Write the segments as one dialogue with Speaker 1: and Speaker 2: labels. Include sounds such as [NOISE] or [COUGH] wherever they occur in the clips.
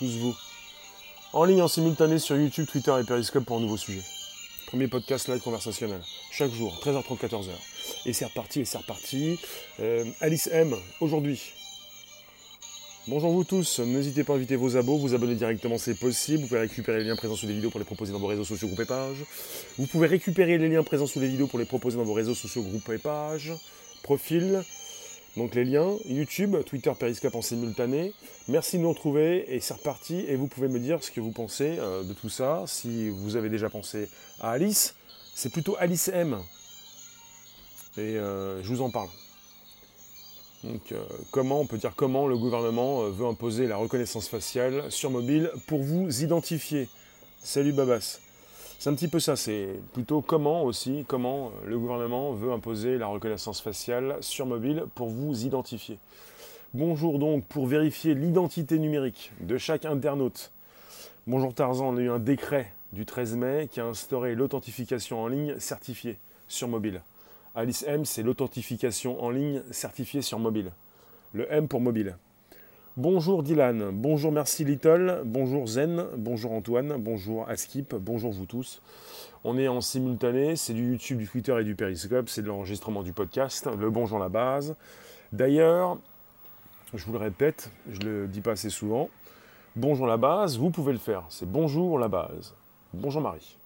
Speaker 1: tous vous. En ligne en simultané sur YouTube, Twitter et Periscope pour un nouveau sujet. Premier podcast live conversationnel, chaque jour, 13h30, 14h. Et c'est reparti, et c'est reparti. Euh, Alice M, aujourd'hui. Bonjour vous tous, n'hésitez pas à inviter vos abos, vous abonner directement c'est possible, vous pouvez récupérer les liens présents sous les vidéos pour les proposer dans vos réseaux sociaux, groupes et pages. Vous pouvez récupérer les liens présents sous les vidéos pour les proposer dans vos réseaux sociaux, groupes et pages, profil, donc les liens, YouTube, Twitter, Periscope en simultané. Merci de nous retrouver et c'est reparti. Et vous pouvez me dire ce que vous pensez euh, de tout ça. Si vous avez déjà pensé à Alice, c'est plutôt Alice M. Et euh, je vous en parle. Donc euh, comment, on peut dire comment le gouvernement veut imposer la reconnaissance faciale sur mobile pour vous identifier. Salut Babas. C'est un petit peu ça, c'est plutôt comment aussi, comment le gouvernement veut imposer la reconnaissance faciale sur mobile pour vous identifier. Bonjour donc, pour vérifier l'identité numérique de chaque internaute. Bonjour Tarzan, on a eu un décret du 13 mai qui a instauré l'authentification en ligne certifiée sur mobile. Alice M, c'est l'authentification en ligne certifiée sur mobile. Le M pour mobile. Bonjour Dylan, bonjour Merci Little, bonjour Zen, bonjour Antoine, bonjour Askip, bonjour vous tous. On est en simultané, c'est du YouTube, du Twitter et du Periscope, c'est de l'enregistrement du podcast, le bonjour la base. D'ailleurs, je vous le répète, je le dis pas assez souvent, bonjour la base, vous pouvez le faire, c'est bonjour la base. Bonjour Marie.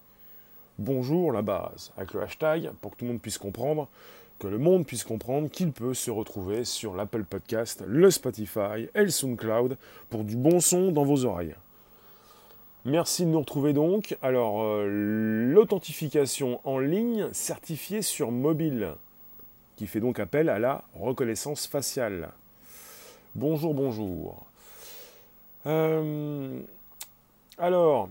Speaker 1: Bonjour la base, avec le hashtag pour que tout le monde puisse comprendre que le monde puisse comprendre qu'il peut se retrouver sur l'Apple Podcast, le Spotify et le SoundCloud pour du bon son dans vos oreilles. Merci de nous retrouver donc. Alors, euh, l'authentification en ligne certifiée sur mobile, qui fait donc appel à la reconnaissance faciale. Bonjour, bonjour. Euh, alors,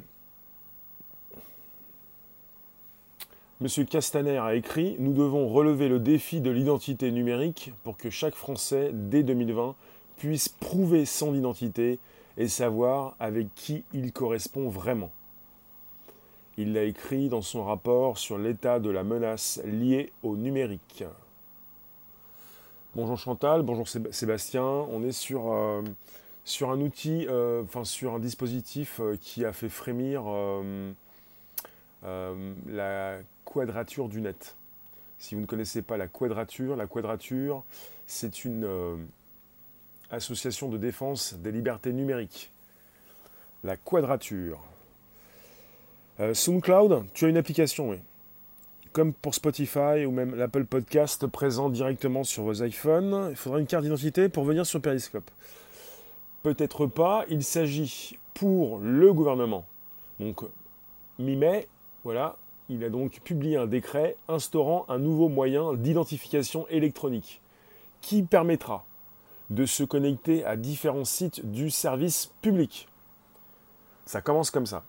Speaker 1: M. Castaner a écrit Nous devons relever le défi de l'identité numérique pour que chaque Français, dès 2020, puisse prouver son identité et savoir avec qui il correspond vraiment. Il l'a écrit dans son rapport sur l'état de la menace liée au numérique. Bonjour Chantal, bonjour Sébastien. On est sur, euh, un outil, euh, enfin sur un dispositif euh, qui a fait frémir la quadrature du net. Si vous ne connaissez pas la quadrature, la quadrature, c'est une euh, association de défense des libertés numériques. La quadrature. Euh, SoundCloud, tu as une application, oui. Comme pour Spotify ou même l'Apple Podcast présent directement sur vos iPhones, il faudra une carte d'identité pour venir sur Periscope. Peut-être pas, il s'agit pour le gouvernement. Donc, mi-mai, voilà, il a donc publié un décret instaurant un nouveau moyen d'identification électronique qui permettra de se connecter à différents sites du service public. Ça commence comme ça.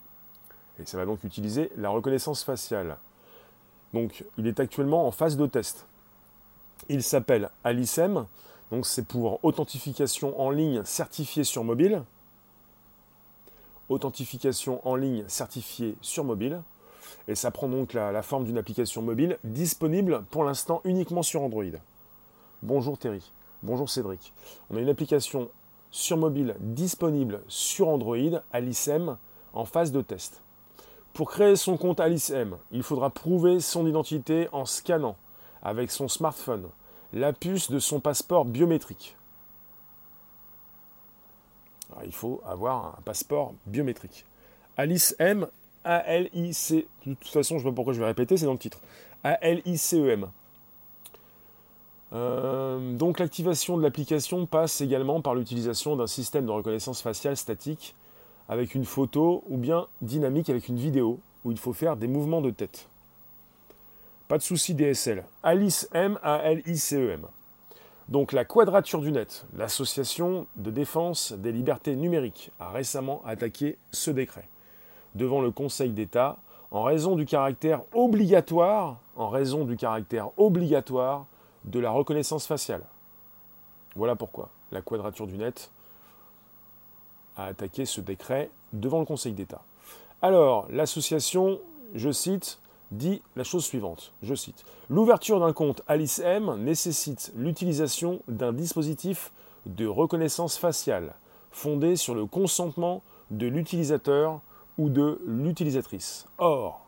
Speaker 1: Et ça va donc utiliser la reconnaissance faciale. Donc il est actuellement en phase de test. Il s'appelle Alicem, donc c'est pour authentification en ligne certifiée sur mobile. Authentification en ligne certifiée sur mobile. Et ça prend donc la, forme d'une application mobile disponible pour l'instant uniquement sur Android. Bonjour Terry, bonjour Cédric. On a une application sur mobile disponible sur Android, Alicem, en phase de test. Pour créer son compte Alicem, il faudra prouver son identité en scannant avec son smartphone la puce de son passeport biométrique. il faut avoir un passeport biométrique. Alice M a-L-I-C. De toute façon, je ne sais pas pourquoi je vais répéter, c'est dans le titre. A-L-I-C-E-M. Euh, donc l'activation de l'application passe également par l'utilisation d'un système de reconnaissance faciale statique avec une photo ou bien dynamique avec une vidéo où il faut faire des mouvements de tête. Pas de souci DSL. Alice M A L I C E M. Donc la Quadrature du Net, l'association de défense des libertés numériques, a récemment attaqué ce décret devant le Conseil d'État en raison du caractère obligatoire, en raison du caractère obligatoire de la reconnaissance faciale. Voilà pourquoi la Quadrature du Net a attaqué ce décret devant le Conseil d'État. Alors, l'association, je cite, dit la chose suivante, je cite, L'ouverture d'un compte Alice M nécessite l'utilisation d'un dispositif de reconnaissance faciale fondé sur le consentement de l'utilisateur ou de l'utilisatrice. Or,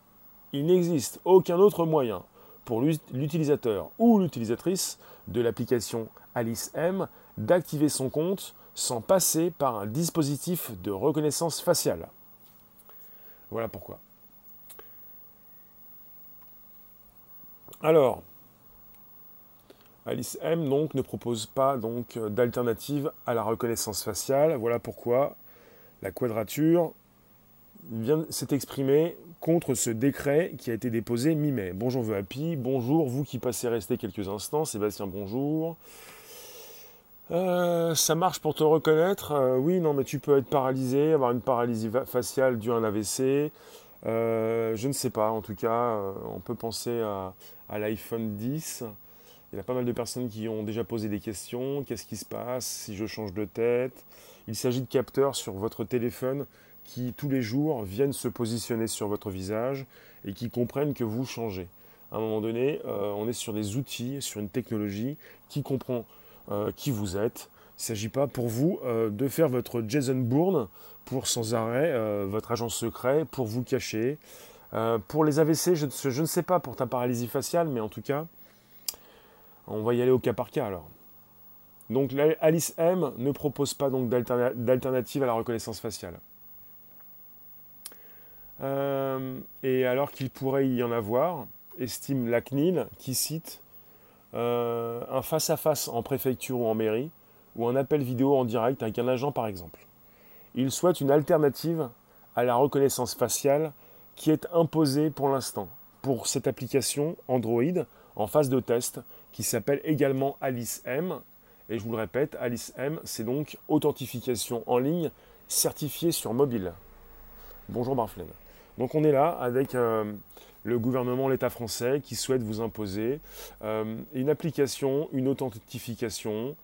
Speaker 1: il n'existe aucun autre moyen pour l'utilisateur ou l'utilisatrice de l'application Alice M d'activer son compte sans passer par un dispositif de reconnaissance faciale. Voilà pourquoi. Alors, Alice M donc ne propose pas donc d'alternative à la reconnaissance faciale. Voilà pourquoi la quadrature vient s'est exprimée contre ce décret qui a été déposé mi-mai. Bonjour Happy, bonjour vous qui passez rester quelques instants, Sébastien bonjour. Euh, ça marche pour te reconnaître? Euh, Oui, non, mais tu peux être paralysé, avoir une paralysie faciale due à un AVC. Euh, je ne sais pas, en tout cas, on peut penser à, à l'iPhone 10. Il y a pas mal de personnes qui ont déjà posé des questions. Qu'est-ce qui se passe si je change de tête? Il s'agit de capteurs sur votre téléphone qui, tous les jours, viennent se positionner sur votre visage et qui comprennent que vous changez. À un moment donné, on est sur des outils, sur une technologie qui comprend euh, qui vous êtes. Il ne s'agit pas pour vous euh, de faire votre Jason Bourne pour sans arrêt euh, votre agent secret, pour vous cacher. pour les AVC, je, je, ne sais pas pour ta paralysie faciale, mais en tout cas, on va y aller au cas par cas alors. Donc Alice M ne propose pas d'alternative à la reconnaissance faciale. Et alors qu'il pourrait y en avoir, estime la CNIL qui cite euh, un face-à-face en préfecture ou en mairie, ou un appel vidéo en direct avec un agent par exemple. Il souhaite une alternative à la reconnaissance faciale qui est imposée pour l'instant pour cette application Android en phase de test qui s'appelle également Alice M. Et je vous le répète, Alice M, c'est donc authentification en ligne certifiée sur mobile. Bonjour Barflen. Donc on est là avec euh, le gouvernement, l'État français qui souhaite vous imposer euh, une application, une authentification,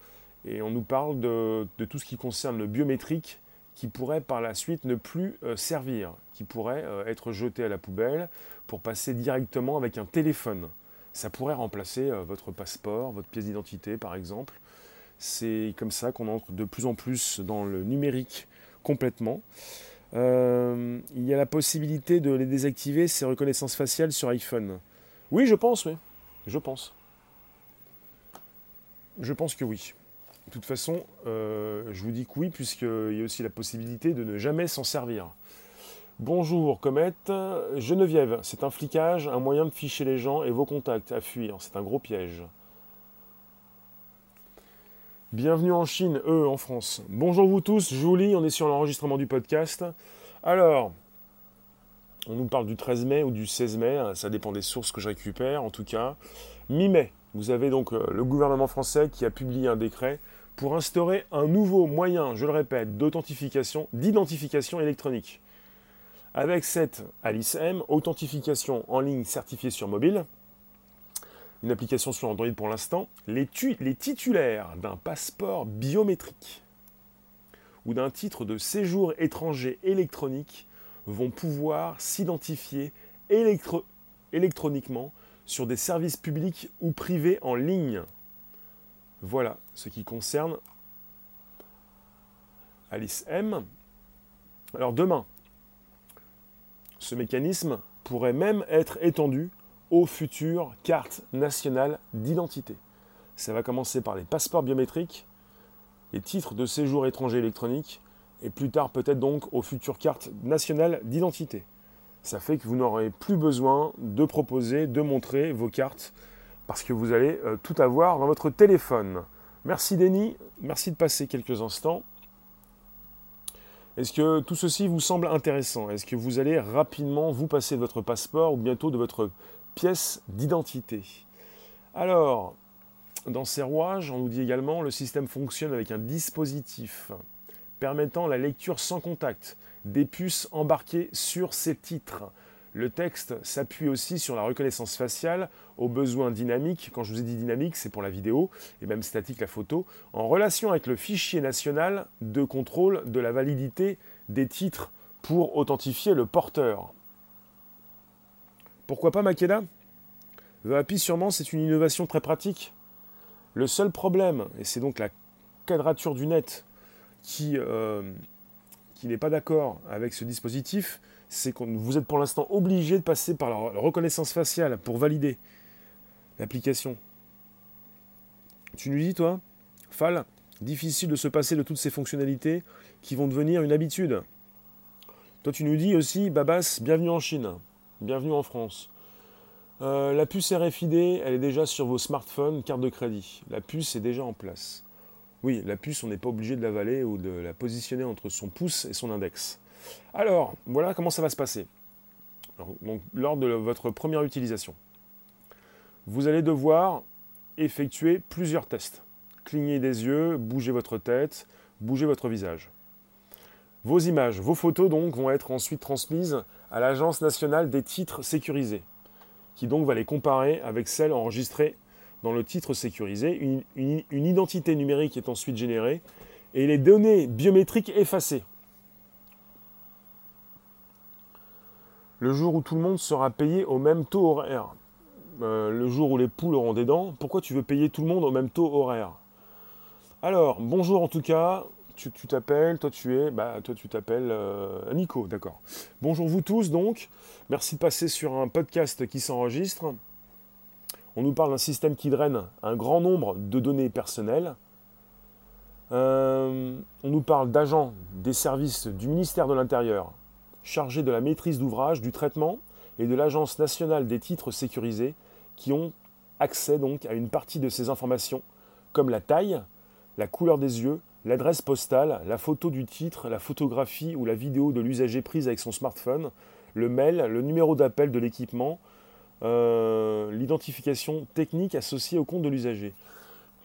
Speaker 1: et on nous parle de, tout ce qui concerne le biométrique qui pourrait par la suite ne plus euh, servir, qui pourrait être jeté à la poubelle pour passer directement avec un téléphone. Ça pourrait remplacer votre passeport, votre pièce d'identité par exemple. C'est comme ça qu'on entre de plus en plus dans le numérique complètement. Euh, il y a la possibilité de les désactiver, ces reconnaissances faciales sur iPhone. Oui, je pense, oui. Je pense. Je pense que oui. De toute façon, euh, je vous dis que oui, puisqu'il y a aussi la possibilité de ne jamais s'en servir. Bonjour, Comète. Geneviève, c'est un flicage, un moyen de ficher les gens et vos contacts à fuir. C'est un gros piège. Bienvenue en Chine, eux en France. Bonjour vous tous, Julie, on est sur l'enregistrement du podcast. Alors, on nous parle du 13 mai ou du 16 mai, hein, ça dépend des sources que je récupère en tout cas. Mi-mai, vous avez donc euh, le gouvernement français qui a publié un décret pour instaurer un nouveau moyen, je le répète, d'authentification, d'identification électronique. Avec cette Alice M, authentification en ligne certifiée sur mobile, une application sur Android pour l'instant, les, titulaires d'un passeport biométrique ou d'un titre de séjour étranger électronique vont pouvoir s'identifier électroniquement sur des services publics ou privés en ligne. Voilà ce qui concerne Alice M. Alors demain, ce mécanisme pourrait même être étendu futures cartes nationales d'identité. Ça va commencer par les passeports biométriques, les titres de séjour étranger électroniques, et plus tard peut-être donc aux futures cartes nationales d'identité. Ça fait que vous n'aurez plus besoin de proposer, de montrer vos cartes, parce que vous allez euh, tout avoir dans votre téléphone. Merci Denis, merci de passer quelques instants. Est-ce que tout ceci vous semble intéressant? Est-ce que vous allez rapidement vous passer de votre passeport ou bientôt de votre pièce d'identité. Alors, dans ces rouages, on nous dit également le système fonctionne avec un dispositif permettant la lecture sans contact des puces embarquées sur ces titres. Le texte s'appuie aussi sur la reconnaissance faciale aux besoins dynamiques. Quand je vous ai dit dynamique, c'est pour la vidéo et même statique la photo, en relation avec le fichier national de contrôle de la validité des titres pour authentifier le porteur. Pourquoi pas Makeda? The sûrement, c'est une innovation très pratique. Le seul problème, et c'est donc la quadrature du net qui, euh, qu'il n'est pas d'accord avec ce dispositif, c'est que vous êtes pour l'instant obligé de passer par la reconnaissance faciale pour valider l'application. Tu nous dis, toi, Fal, difficile de se passer de toutes ces fonctionnalités qui vont devenir une habitude. Toi, tu nous dis aussi, Babas, bienvenue en Chine, bienvenue en France. Euh, la puce RFID, elle est déjà sur vos smartphones, carte de crédit. La puce est déjà en place. Oui, la puce, on n'est pas obligé de l'avaler ou de la positionner entre son pouce et son index. Alors, voilà comment ça va se passer. donc, lors de votre première utilisation, vous allez devoir effectuer plusieurs tests. Cligner des yeux, bouger votre tête, bouger votre visage. Vos images, vos photos donc vont être ensuite transmises à l'Agence nationale des titres sécurisés, qui donc va les comparer avec celles enregistrées dans le titre sécurisé. Une, identité numérique est ensuite générée et les données biométriques effacées. Le jour où tout le monde sera payé au même taux horaire, euh, le jour où les poules auront des dents, pourquoi tu veux payer tout le monde au même taux horaire? Alors, bonjour en tout cas, tu t'appelles, toi tu es, bah toi tu t'appelles euh, Nico, d'accord. Bonjour vous tous donc, merci de passer sur un podcast qui s'enregistre. On nous parle d'un système qui draine un grand nombre de données personnelles. Euh, on nous parle d'agents des services du ministère de l'Intérieur chargés de la maîtrise d'ouvrage, du traitement et de l'Agence nationale des titres sécurisés qui ont accès donc à une partie de ces informations comme la taille, la couleur des yeux, l'adresse postale, la photo du titre, la photographie ou la vidéo de l'usager prise avec son smartphone, le mail, le numéro d'appel de l'équipement, euh, l'identification technique associée au compte de l'usager.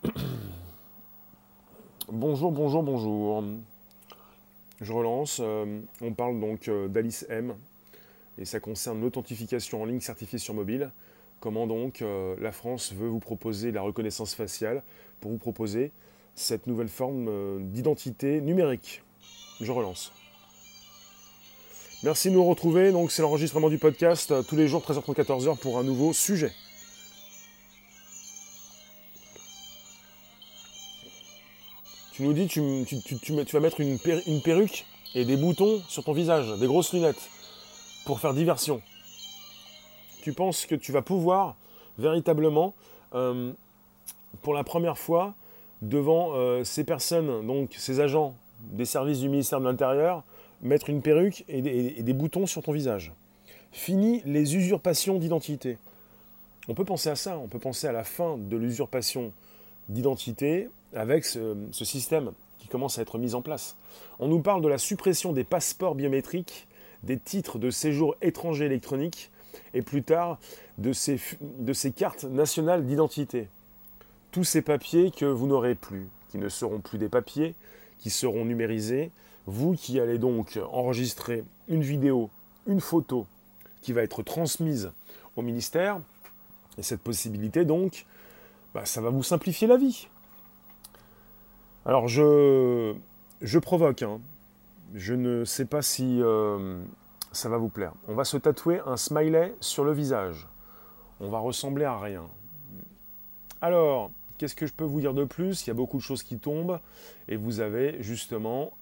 Speaker 1: [COUGHS] bonjour, bonjour, bonjour. Je relance. Euh, on parle donc euh, d'Alice M et ça concerne l'authentification en ligne certifiée sur mobile. Comment donc la France veut vous proposer la reconnaissance faciale pour vous proposer cette nouvelle forme euh, d'identité numérique. Je relance. Merci de nous retrouver. Donc c'est l'enregistrement du podcast euh, tous les jours 13h30 14h pour un nouveau sujet. Tu nous dis tu, tu, vas mettre une, perruque et des boutons sur ton visage, des grosses lunettes pour faire diversion. Tu penses que tu vas pouvoir véritablement, euh, pour la première fois, devant euh, ces personnes, donc ces agents des services du ministère de l'Intérieur, mettre une perruque et des, boutons sur ton visage. Fini les usurpations d'identité. On peut penser à ça, on peut penser à la fin de l'usurpation d'identité avec ce, système qui commence à être mis en place. On nous parle de la suppression des passeports biométriques, des titres de séjour étrangers électroniques et plus tard de ces cartes nationales d'identité tous ces papiers que vous n'aurez plus, qui ne seront plus des papiers, qui seront numérisés. Vous qui allez donc enregistrer une vidéo, une photo qui va être transmise au ministère, et cette possibilité donc, bah, ça va vous simplifier la vie. Alors je, je provoque, hein. je ne sais pas si euh, ça va vous plaire. On va se tatouer un smiley sur le visage. On va ressembler à rien. Alors, Qu'est-ce que je peux vous dire de plus? Il y a beaucoup de choses qui tombent et vous avez justement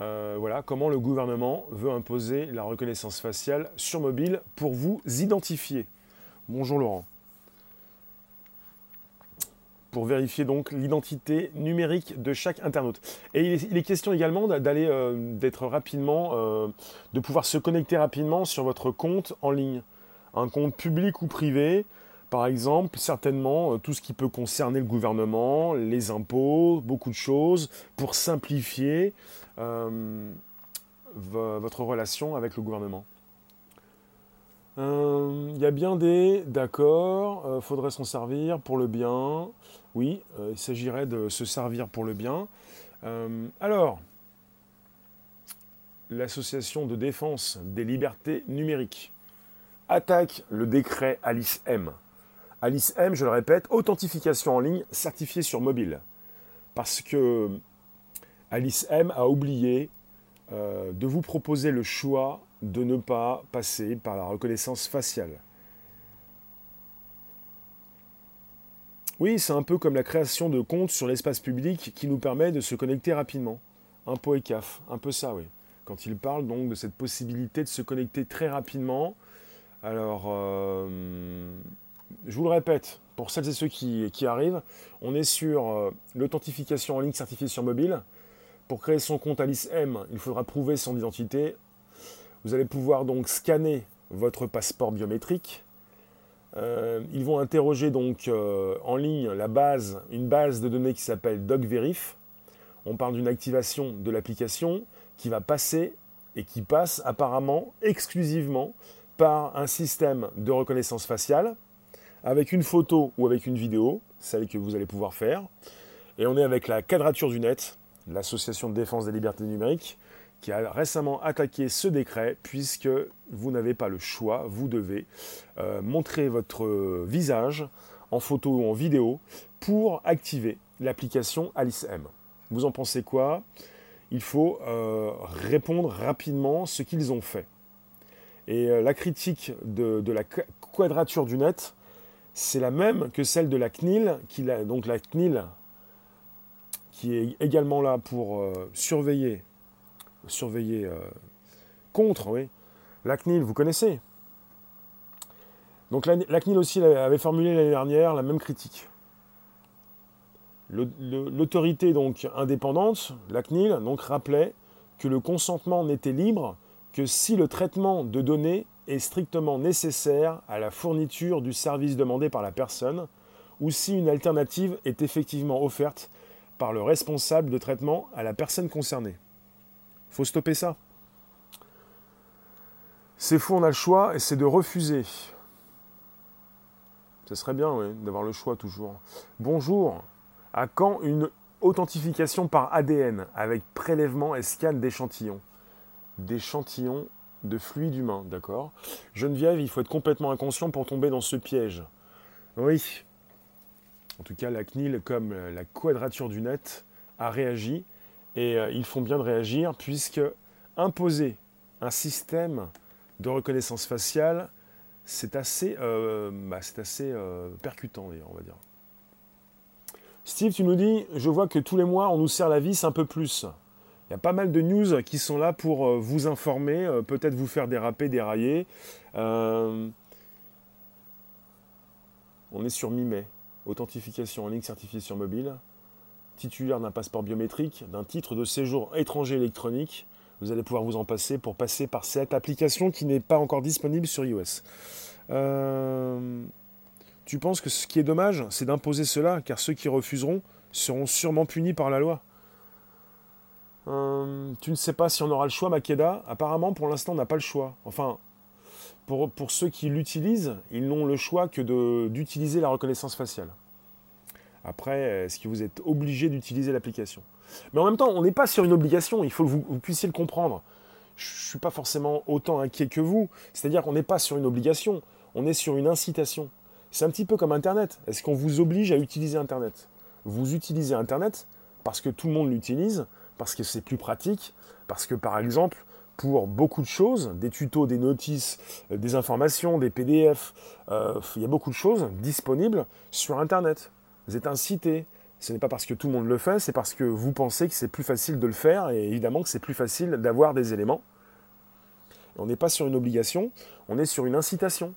Speaker 1: euh, voilà, comment le gouvernement veut imposer la reconnaissance faciale sur mobile pour vous identifier. Bonjour Laurent. Pour vérifier donc l'identité numérique de chaque internaute. Et il est, question également d'aller, euh, d'être rapidement, euh, de pouvoir se connecter rapidement sur votre compte en ligne. Un compte public ou privé, par exemple, certainement, euh, tout ce qui peut concerner le gouvernement, les impôts, beaucoup de choses, pour simplifier euh, votre relation avec le gouvernement. Euh, il y a bien des, d'accord, faudrait s'en servir pour le bien. Oui, il s'agirait de se servir pour le bien. alors, l'association de défense des libertés numériques attaque le décret Alice M. Alice M, je le répète, authentification en ligne certifiée sur mobile. Parce que Alice M a oublié euh, de vous proposer le choix de ne pas passer par la reconnaissance faciale. Oui, c'est un peu comme la création de comptes sur l'espace public qui nous permet de se connecter rapidement. Un pot et caf, un peu ça, oui. quand il parle donc de cette possibilité de se connecter très rapidement. Alors, je vous le répète, pour celles et ceux qui, arrivent, on est sur l'authentification en ligne certifiée sur mobile. Pour créer son compte Alice M, il faudra prouver son identité. Vous allez pouvoir donc scanner votre passeport biométrique. Euh, ils vont interroger donc euh, en ligne la base, une base de données qui s'appelle DocVerif. On parle d'une activation de l'application qui va passer et qui passe apparemment exclusivement par un système de reconnaissance faciale avec une photo ou avec une vidéo, celle que vous allez pouvoir faire. Et on est avec la quadrature du net, l'association de défense des libertés numériques, qui a récemment attaqué ce décret puisque vous n'avez pas le choix, vous devez euh, montrer votre visage en photo ou en vidéo pour activer l'application Alice M. Vous en pensez quoi? Il faut euh, répondre rapidement ce qu'ils ont fait. Et euh, la critique de, la quadrature du net, c'est la même que celle de la CNIL, qui, la CNIL qui est également là pour surveiller surveiller euh, contre, oui. La CNIL, vous connaissez? Donc la, CNIL aussi avait formulé l'année dernière la même critique. L'autorité donc indépendante, la CNIL, donc rappelait que le consentement n'était libre que si le traitement de données strictement nécessaire à la fourniture du service demandé par la personne ou si une alternative est effectivement offerte par le responsable de traitement à la personne concernée faut stopper ça. C'est fou, on a le choix et c'est de refuser. Ce serait bien, d'avoir le choix toujours. Bonjour. À quand une authentification par ADN avec prélèvement et scan d'échantillons D'échantillons de fluide humain, d'accord? Geneviève, il faut être complètement inconscient pour tomber dans ce piège. Oui. En tout cas, la CNIL, comme la quadrature du net, a réagi et euh, ils font bien de réagir puisque imposer un système de reconnaissance faciale, c'est assez, euh, bah, euh, percutant d'ailleurs, on va dire. Steve, tu nous dis, je vois que tous les mois, on nous sert la vis un peu plus. Il y a pas mal de news qui sont là pour vous informer, peut-être vous faire déraper, dérailler. on est sur mi-mai. Authentification en ligne certifiée sur mobile titulaire d'un passeport biométrique, d'un titre de séjour étranger électronique, vous allez pouvoir vous en passer pour passer par cette application qui n'est pas encore disponible sur iOS. Euh, tu penses que ce qui est dommage, c'est d'imposer cela, car ceux qui refuseront seront sûrement punis par la loi euh, Tu ne sais pas si on aura le choix, Makeda. Apparemment, pour l'instant, on n'a pas le choix. Enfin, pour, pour ceux qui l'utilisent, ils n'ont le choix que d'utiliser la reconnaissance faciale. Après, est-ce que vous êtes obligé d'utiliser l'application? Mais en même temps, on n'est pas sur une obligation, il faut que vous, puissiez le comprendre. Je ne suis pas forcément autant inquiet que vous, c'est-à-dire qu'on n'est pas sur une obligation, on est sur une incitation. C'est un petit peu comme Internet. Est-ce qu'on vous oblige à utiliser Internet? Vous utilisez Internet parce que tout le monde l'utilise, parce que c'est plus pratique, parce que par exemple, pour beaucoup de choses, des tutos, des notices, euh, des informations, des PDF, euh, il y a beaucoup de choses disponibles sur Internet. Vous êtes incité. Ce n'est pas parce que tout le monde le fait, c'est parce que vous pensez que c'est plus facile de le faire et évidemment que c'est plus facile d'avoir des éléments. On n'est pas sur une obligation, on est sur une incitation.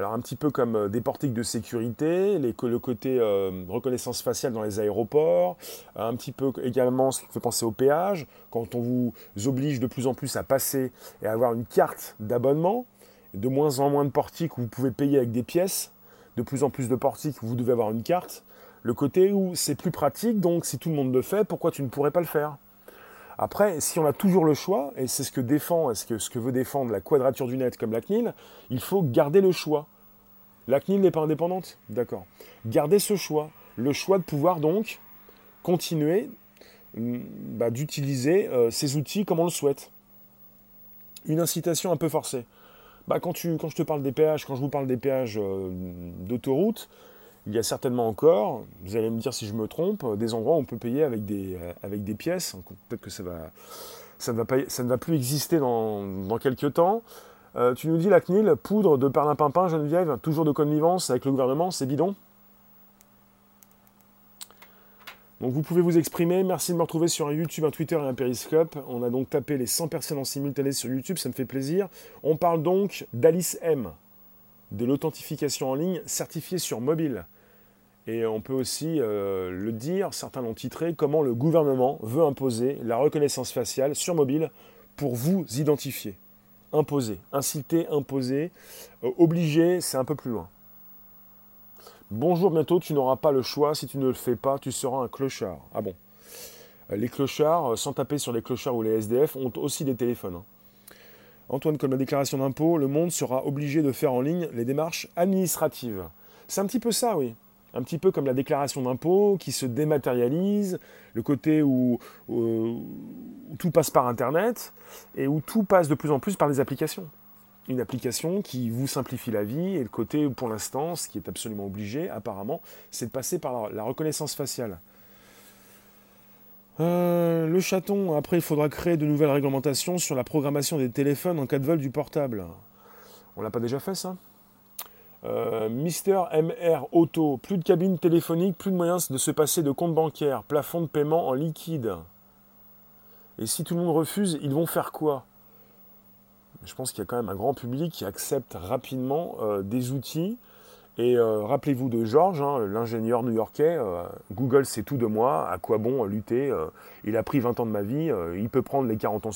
Speaker 1: Alors un petit peu comme euh, des portiques de sécurité, le côté euh, reconnaissance faciale dans les aéroports, un petit peu également ce qui fait penser au péage, quand on vous oblige de plus en plus à passer et à avoir une carte d'abonnement, de moins en moins de portiques où vous pouvez payer avec des pièces, de plus en plus de portiques où vous devez avoir une carte, le côté où c'est plus pratique, donc si tout le monde le fait, pourquoi tu ne pourrais pas le faire? Après, si on a toujours le choix, et c'est ce que défend, ce que, ce que veut défendre la quadrature du net comme la CNIL, il faut garder le choix. La CNIL n'est pas indépendante D'accord. Garder ce choix. Le choix de pouvoir donc continuer mm, bah, d'utiliser euh, ces outils comme on le souhaite. Une incitation un peu forcée. Bah, quand, je te parle des péages, quand je vous parle des péages euh, d'autoroute, il y a certainement encore, vous allez me dire si je me trompe, des endroits où on peut payer avec des, euh, avec des pièces. Peut-être que ça, va, ça, ne va pas, ça ne va plus exister dans, dans quelques temps. Euh, tu nous dis la CNIL, poudre de perlimpinpin, Geneviève, toujours de connivence avec le gouvernement, c'est bidon Donc vous pouvez vous exprimer. Merci de me retrouver sur un YouTube, un Twitter et un Periscope. On a donc tapé les 100 personnes en simultané sur YouTube, ça me fait plaisir. On parle donc d'Alice M, de l'authentification en ligne certifiée sur mobile. Et on peut aussi euh, le dire, certains l'ont titré, comment le gouvernement veut imposer la reconnaissance faciale sur mobile pour vous identifier. Imposer, inciter, imposer, euh, obliger, c'est un peu plus loin. Bonjour, bientôt, tu n'auras pas le choix. Si tu ne le fais pas, tu seras un clochard. Ah bon euh, Les clochards, sans taper sur les clochards ou les SDF, ont aussi des téléphones. Hein. Antoine, comme la déclaration d'impôt, le monde sera obligé de faire en ligne les démarches administratives. C'est un petit peu ça, oui un petit peu comme la déclaration d'impôt qui se dématérialise, le côté où, tout passe par Internet et où tout passe de plus en plus par des applications. Une application qui vous simplifie la vie et le côté, pour l'instant, ce qui est absolument obligé, apparemment, c'est de passer par la, reconnaissance faciale. Euh, le chaton, après, il faudra créer de nouvelles réglementations sur la programmation des téléphones en cas de vol du portable. On l'a pas déjà fait, ça? Euh, Mister MR Auto, plus de cabine téléphonique, plus de moyens de se passer de compte bancaire, plafond de paiement en liquide. Et si tout le monde refuse, ils vont faire quoi? Je pense qu'il y a quand même un grand public qui accepte rapidement euh, des outils. Et euh, rappelez-vous de Georges, hein, l'ingénieur new-yorkais, Google c'est tout de moi, à quoi bon lutter Il a pris 20 ans de ma vie, il peut prendre les 40,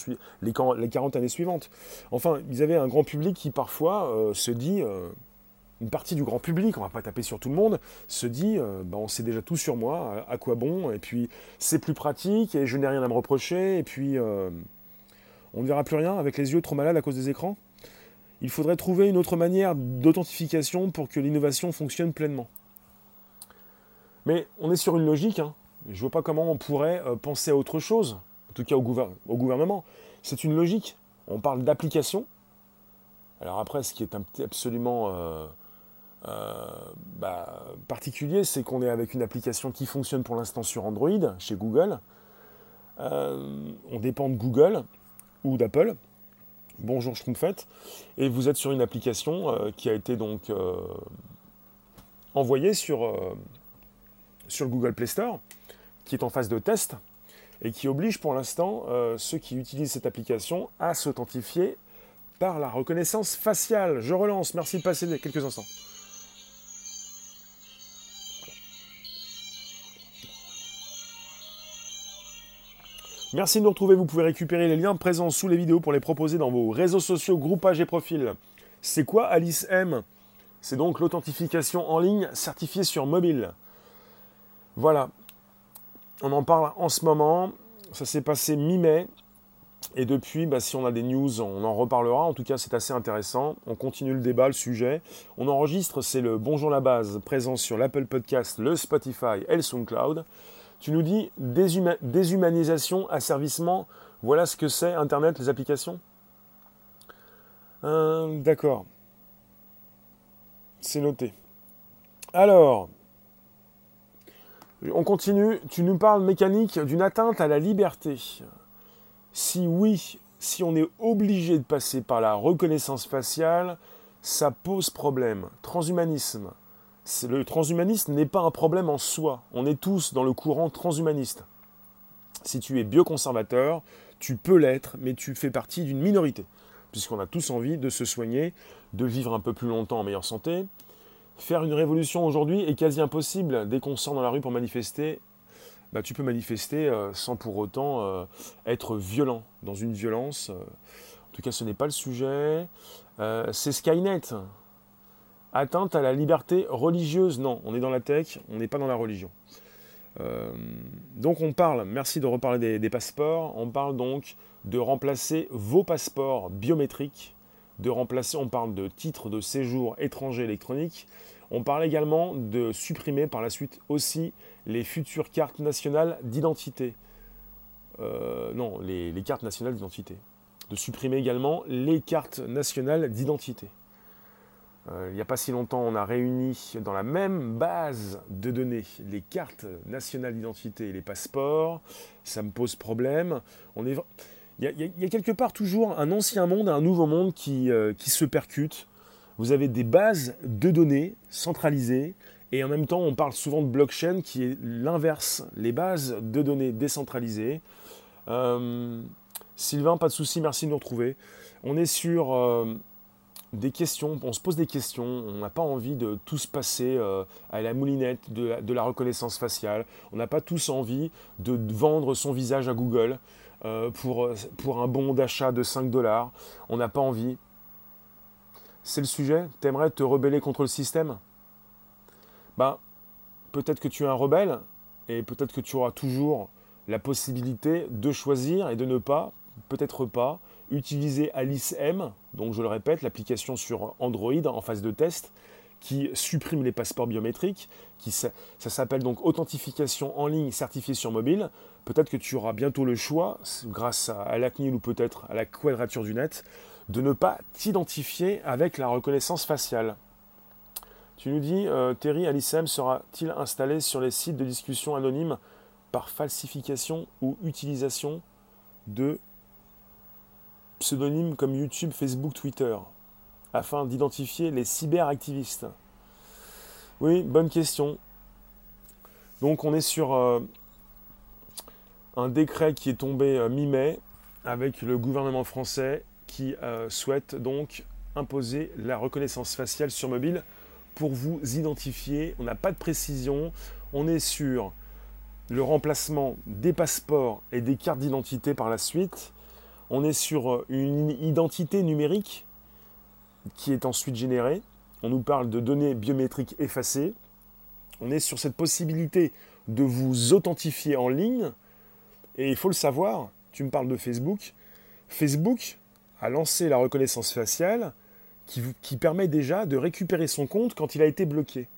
Speaker 1: les 40 années suivantes. Enfin, ils avaient un grand public qui parfois se dit une partie du grand public, on va pas taper sur tout le monde, se dit euh, bah, on sait déjà tout sur moi, à, quoi bon, et puis c'est plus pratique, et je n'ai rien à me reprocher, et puis euh, on ne verra plus rien avec les yeux trop malades à cause des écrans. Il faudrait trouver une autre manière d'authentification pour que l'innovation fonctionne pleinement. Mais on est sur une logique, hein. je ne vois pas comment on pourrait euh, penser à autre chose, en tout cas au gouvernement. C'est une logique. On parle d'application. Alors après, ce qui est absolument euh, bah, particulier, c'est qu'on est avec une application qui fonctionne pour l'instant sur Android, chez Google. Euh, on dépend de Google ou d'Apple. Bonjour Schtroumpfette. Et vous êtes sur une application euh, qui a été donc envoyée sur, sur le Google Play Store, qui est en phase de test et qui oblige pour l'instant ceux qui utilisent cette application à s'authentifier par la reconnaissance faciale. Je relance, merci de passer quelques instants. Merci de nous retrouver. Vous pouvez récupérer les liens présents sous les vidéos pour les proposer dans vos réseaux sociaux, groupages et profils. C'est quoi Alice M? C'est donc l'authentification en ligne certifiée sur mobile. Voilà. On en parle en ce moment. Ça s'est passé mi-mai. Et depuis, bah, si on a des news, on en reparlera. En tout cas, c'est assez intéressant. On continue le débat, le sujet. On enregistre, c'est le Bonjour la base, présent sur l'Apple Podcast, le Spotify et le SoundCloud. Tu nous dis déshumanisation, asservissement, voilà ce que c'est Internet, les applications? Euh, D'accord. C'est noté. Alors, on continue. Tu nous parles mécanique d'une atteinte à la liberté. Si oui, si on est obligé de passer par la reconnaissance faciale, ça pose problème. Transhumanisme le transhumanisme n'est pas un problème en soi. On est tous dans le courant transhumaniste. Si tu es bioconservateur, tu peux l'être, mais tu fais partie d'une minorité, puisqu'on a tous envie de se soigner, de vivre un peu plus longtemps en meilleure santé. Faire une révolution aujourd'hui est quasi impossible. Dès qu'on sort dans la rue pour manifester, bah, tu peux manifester euh, sans pour autant euh, être violent, dans une violence. Euh. en tout cas, ce n'est pas le sujet. c'est Skynet atteinte à la liberté religieuse. Non, on est dans la tech, on n'est pas dans la religion. Euh, donc on parle, merci de reparler des, passeports, on parle donc de remplacer vos passeports biométriques, de remplacer, on parle de titres de séjour étranger électroniques, on parle également de supprimer par la suite aussi les futures cartes nationales d'identité. Euh, non, les cartes nationales d'identité. De supprimer également les cartes nationales d'identité. Euh, il n'y a pas si longtemps, on a réuni dans la même base de données les cartes nationales d'identité et les passeports. Ça me pose problème. Il, y a, quelque part toujours un ancien monde et un nouveau monde qui, euh, se percutent. Vous avez des bases de données centralisées Et en même temps, on parle souvent de blockchain qui est l'inverse, les bases de données décentralisées. Euh, Sylvain, pas de souci, merci de nous retrouver. On est sur des questions, on se pose des questions, on n'a pas envie de tous passer euh, à la moulinette de la, reconnaissance faciale, on n'a pas tous envie de vendre son visage à Google pour, pour un bon d'achat de 5 dollars, on n'a pas envie. C'est le sujet. T'aimerais te rebeller contre le système? Bah, peut-être que tu es un rebelle et peut-être que tu auras toujours la possibilité de choisir et de ne pas, peut-être pas, utiliser Alice M, donc je le répète, l'application sur Android en phase de test, qui supprime les passeports biométriques, qui, ça, s'appelle donc authentification en ligne certifiée sur mobile. Peut-être que tu auras bientôt le choix, grâce à, à la CNIL ou peut-être à la quadrature du net, de ne pas t'identifier avec la reconnaissance faciale. Tu nous dis, euh, Terry, Alicem sera-t-il installé sur les sites de discussion anonymes par falsification ou utilisation de pseudonymes comme YouTube, Facebook, Twitter, afin d'identifier les cyberactivistes Oui, bonne question. Donc on est sur euh, un décret qui est tombé euh, mi-mai avec le gouvernement français qui souhaite donc imposer la reconnaissance faciale sur mobile pour vous identifier. On n'a pas de précision. On est sur le remplacement des passeports et des cartes d'identité par la suite. On est sur une identité numérique qui est ensuite générée. On nous parle de données biométriques effacées. On est sur cette possibilité de vous authentifier en ligne. Et il faut le savoir, tu me parles de Facebook. Facebook a lancé la reconnaissance faciale qui, permet déjà de récupérer son compte quand il a été bloqué.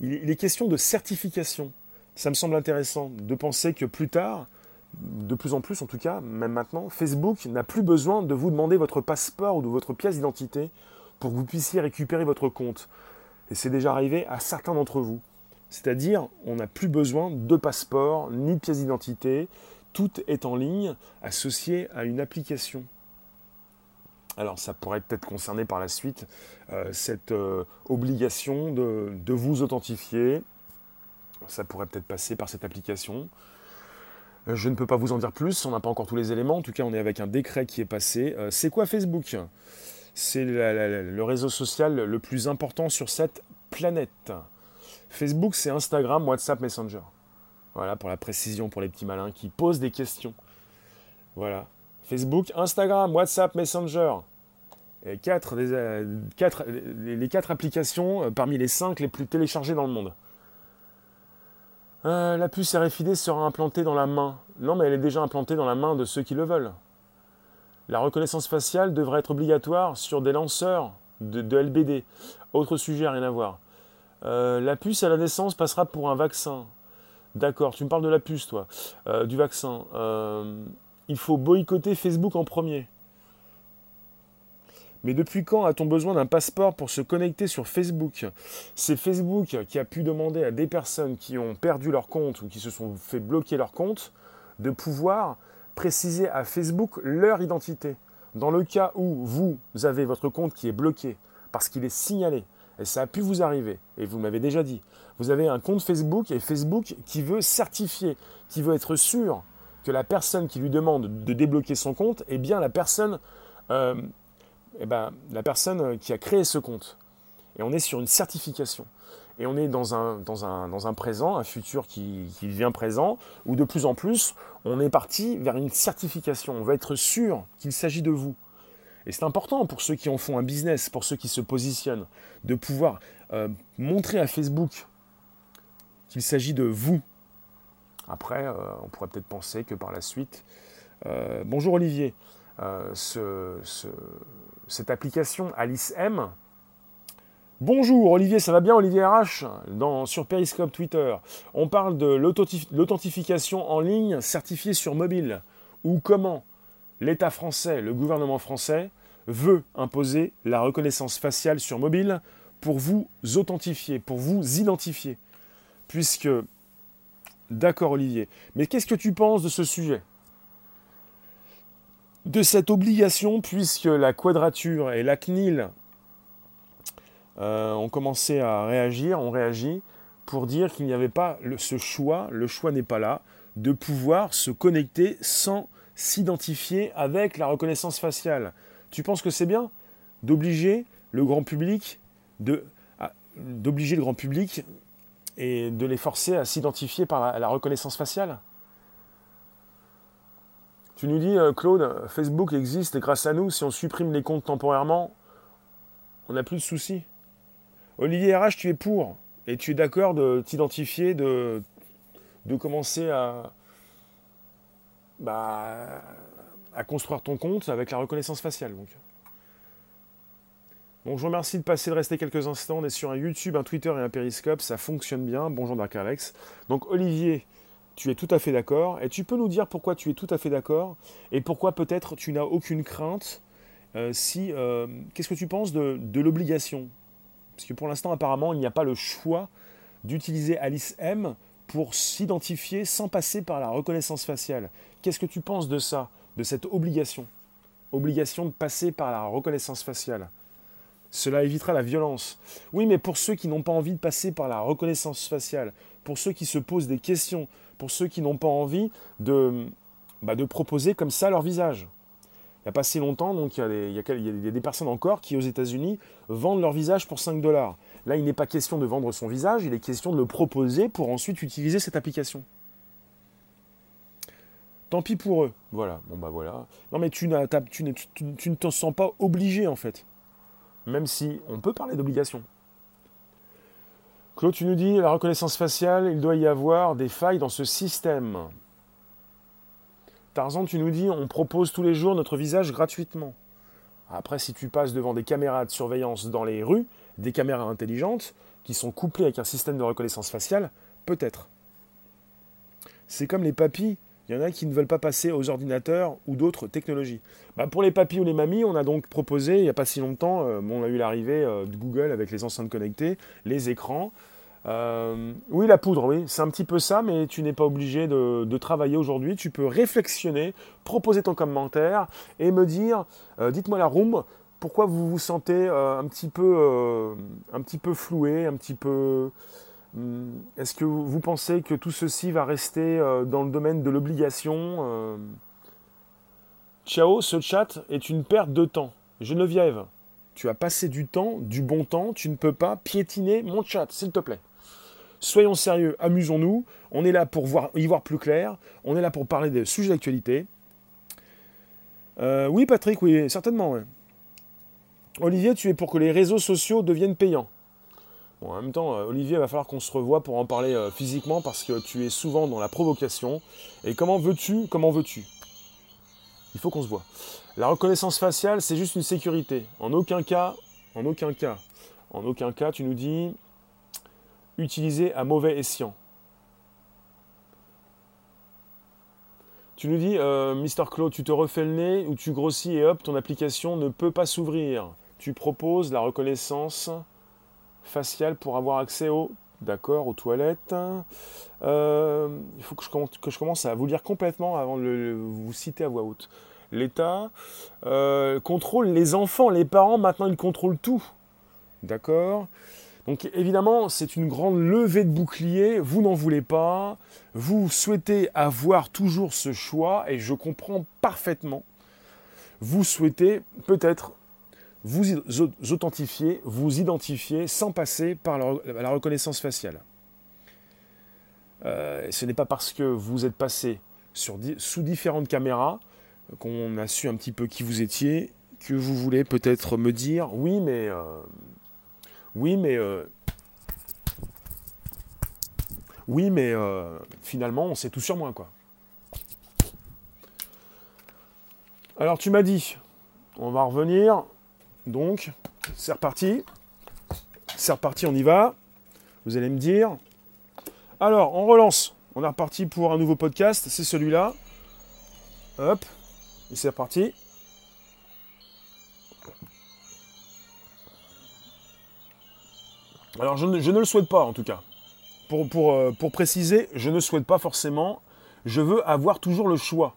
Speaker 1: Il, est question de certification. Ça me semble intéressant de penser que plus tard, de plus en plus en tout cas, même maintenant, Facebook n'a plus besoin de vous demander votre passeport ou de votre pièce d'identité pour que vous puissiez récupérer votre compte. Et c'est déjà arrivé à certains d'entre vous. C'est-à-dire, on n'a plus besoin de passeport ni de pièce d'identité. Tout est en ligne, associé à une application. Alors ça pourrait peut-être concerner par la suite euh, cette euh, obligation de, vous authentifier. Ça pourrait peut-être passer par cette application. Euh, je ne peux pas vous en dire plus, on n'a pas encore tous les éléments. En tout cas, on est avec un décret qui est passé. c'est quoi Facebook? C'est le réseau social le plus important sur cette planète. Facebook, c'est Instagram, WhatsApp, Messenger. Voilà, pour la précision, pour les petits malins qui posent des questions. Voilà. Facebook, Instagram, WhatsApp, Messenger. Euh, les quatre applications euh, parmi les cinq les plus téléchargées dans le monde. Euh, la puce RFID sera implantée dans la main. Non, mais elle est déjà implantée dans la main de ceux qui le veulent. La reconnaissance faciale devrait être obligatoire sur des lanceurs de, LBD. Autre sujet, rien à voir. la puce à la naissance passera pour un vaccin. D'accord, tu me parles de la puce, toi, du vaccin il faut boycotter Facebook en premier. Mais depuis quand a-t-on besoin d'un passeport pour se connecter sur Facebook? C'est Facebook qui a pu demander à des personnes qui ont perdu leur compte ou qui se sont fait bloquer leur compte de pouvoir préciser à Facebook leur identité. Dans le cas où vous avez votre compte qui est bloqué parce qu'il est signalé, et ça a pu vous arriver, et vous m'avez déjà dit, vous avez un compte Facebook et Facebook qui veut certifier, qui veut être sûr que la personne qui lui demande de débloquer son compte est bien la personne, euh, eh ben, la personne qui a créé ce compte. Et on est sur une certification. Et on est dans un, présent, un futur qui, qui devient présent, où de plus en plus, on est parti vers une certification. On va être sûr qu'il s'agit de vous. Et c'est important pour ceux qui en font un business, pour ceux qui se positionnent, de pouvoir euh, montrer à Facebook qu'il s'agit de vous, après, euh, on pourrait peut-être penser que par la suite, euh, bonjour Olivier, cette application Alice M, Bonjour Olivier, ça va bien Olivier RH sur Periscope Twitter. On parle de l'authentification en ligne certifiée sur mobile ou comment l'État français, le gouvernement français veut imposer la reconnaissance faciale sur mobile pour vous authentifier, pour vous identifier. Puisque D'accord Olivier. Mais qu'est-ce que tu penses de ce sujet? De cette obligation, puisque la quadrature et la CNIL euh, ont commencé à réagir, ont réagi pour dire qu'il n'y avait pas ce choix, le choix n'est pas là, de pouvoir se connecter sans s'identifier avec la reconnaissance faciale. Tu penses que c'est bien d'obliger le grand public d'obliger le grand public et de les forcer à s'identifier par la, reconnaissance faciale? Tu nous dis, euh, Claude, Facebook existe et grâce à nous, si on supprime les comptes temporairement, on n'a plus de soucis. Olivier RH, tu es pour et tu es d'accord de t'identifier, de, de commencer à, bah, à construire ton compte avec la reconnaissance faciale. Donc. Bon, je vous remercie de passer, de rester quelques instants. On est sur un YouTube, un Twitter et un Periscope. Ça fonctionne bien. Bonjour Dark Alex. Donc Olivier, tu es tout à fait d'accord. Et tu peux nous dire pourquoi tu es tout à fait d'accord et pourquoi peut-être tu n'as aucune crainte. Euh, si, euh, Qu'est-ce que tu penses de, de l'obligation? Parce que pour l'instant, apparemment, il n'y a pas le choix d'utiliser Alice M pour s'identifier sans passer par la reconnaissance faciale. Qu'est-ce que tu penses de ça, de cette obligation? Obligation de passer par la reconnaissance faciale. Cela évitera la violence. Oui, mais pour ceux qui n'ont pas envie de passer par la reconnaissance faciale, pour ceux qui se posent des questions, pour ceux qui n'ont pas envie de, bah, proposer comme ça leur visage. Il n'y a pas si longtemps, donc il y, a des, personnes encore qui, aux États-Unis, vendent leur visage pour 5 dollars. Là, il n'est pas question de vendre son visage, il est question de le proposer pour ensuite utiliser cette application. Tant pis pour eux. Voilà. Bon, bah voilà. Non, mais tu ne te sens pas obligé, en fait même si on peut parler d'obligation. Claude, tu nous dis, la reconnaissance faciale, il doit y avoir des failles dans ce système. Tarzan, tu nous dis, on propose tous les jours notre visage gratuitement. Après, si tu passes devant des caméras de surveillance dans les rues, des caméras intelligentes, qui sont couplées avec un système de reconnaissance faciale, peut-être. C'est comme les papis il y en a qui ne veulent pas passer aux ordinateurs ou d'autres technologies. Bah, pour les papis ou les mamies, on a donc proposé, il n'y a pas si longtemps, euh, on a eu l'arrivée euh, de Google avec les enceintes connectées, les écrans. Euh, oui, la poudre, oui, c'est un petit peu ça, mais tu n'es pas obligé de, travailler aujourd'hui. Tu peux réflexionner, proposer ton commentaire et me dire, dites-moi la room, pourquoi vous vous sentez un, petit peu, un petit peu floué, un petit peu est-ce que vous pensez que tout ceci va rester euh, dans le domaine de l'obligation euh? Ciao, ce chat est une perte de temps. Geneviève, tu as passé du temps, du bon temps, tu ne peux pas piétiner mon chat, s'il te plaît. Soyons sérieux, amusons-nous. On est là pour y voir plus clair. On est là pour parler des sujets d'actualité. Euh, oui, Patrick, oui, certainement. Olivier, tu es pour que les réseaux sociaux deviennent payants en même temps, euh, Olivier, il va falloir qu'on se revoie pour en parler euh, physiquement parce que tu es souvent dans la provocation. Et comment veux-tu Comment veux-tu? Il faut qu'on se voit. La reconnaissance faciale, c'est juste une sécurité. En aucun cas, en aucun cas, en aucun cas, tu nous dis utiliser à mauvais escient. Tu nous dis, euh, Mister Claude, tu te refais le nez ou tu grossis et hop, ton application ne peut pas s'ouvrir. Tu proposes la reconnaissance facial pour avoir accès au d'accord, aux toilettes. Euh, il faut que je, commence à vous lire complètement avant de vous citer à voix haute. L'État euh, contrôle les enfants, les parents, maintenant ils contrôlent tout. D'accord? Donc évidemment, c'est une grande levée de bouclier, vous n'en voulez pas, vous souhaitez avoir toujours ce choix, et je comprends parfaitement. Vous souhaitez peut-être vous authentifier, vous identifier sans passer par la, reconnaissance faciale. Euh, ce n'est pas parce que vous êtes passé sous différentes caméras qu'on a su un petit peu qui vous étiez que vous voulez peut-être me dire oui mais euh, oui mais euh, oui mais finalement on sait tout sur moi quoi. Alors tu m'as dit, on va revenir, donc, c'est reparti. C'est reparti, on y va. Vous allez me dire. Alors, on relance. On est reparti pour un nouveau podcast. C'est celui-là. Hop. Et c'est reparti. Alors, je ne, le souhaite pas, en tout cas. Pour, pour, euh, pour préciser, je ne souhaite pas forcément. Je veux avoir toujours le choix.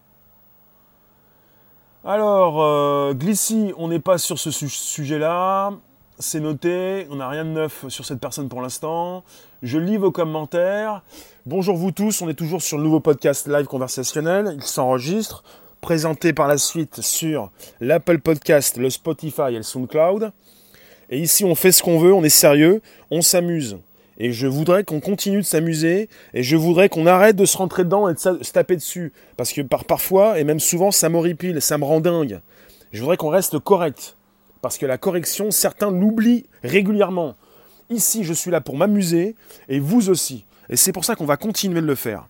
Speaker 1: Alors, euh, Glissy, on n'est pas sur ce sujet-là. c'est noté, on n'a rien de neuf sur cette personne pour l'instant. Je lis vos commentaires. Bonjour vous tous, on est toujours sur le nouveau podcast live conversationnel. Il s'enregistre, présenté par la suite sur l'Apple Podcast, le Spotify et le SoundCloud. Et ici, on fait ce qu'on veut, on est sérieux, on s'amuse. Et je voudrais qu'on continue de s'amuser, et je voudrais qu'on arrête de se rentrer dedans et de se taper dessus. Parce que par, parfois, et même souvent, ça m'horripile, ça me rend dingue. Je voudrais qu'on reste correct. Parce que la correction, certains l'oublient régulièrement. Ici, je suis là pour m'amuser, et vous aussi. Et c'est pour ça qu'on va continuer de le faire.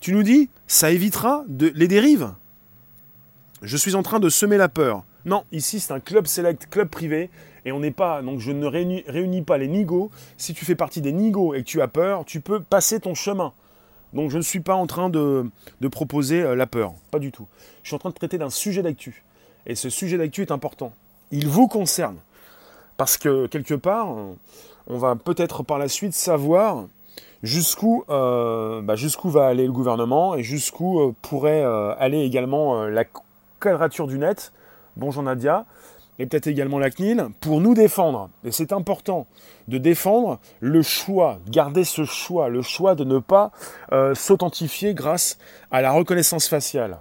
Speaker 1: Tu nous dis, ça évitera les dérives? Je suis en train de semer la peur. Non, ici c'est un club select, club privé, et on n'est pas, donc je ne réunis, pas les nigos. Si tu fais partie des nigos et que tu as peur, tu peux passer ton chemin. Donc je ne suis pas en train de, proposer euh, la peur, pas du tout. Je suis en train de traiter d'un sujet d'actu. Et ce sujet d'actu est important. Il vous concerne. Parce que quelque part, on va peut-être par la suite savoir jusqu'où euh, bah, va aller le gouvernement et jusqu'où euh, pourrait aller également la quadrature du net. Bonjour Nadia et peut-être également la CNIL, pour nous défendre. Et c'est important de défendre le choix, garder ce choix, le choix de ne pas euh, s'authentifier grâce à la reconnaissance faciale.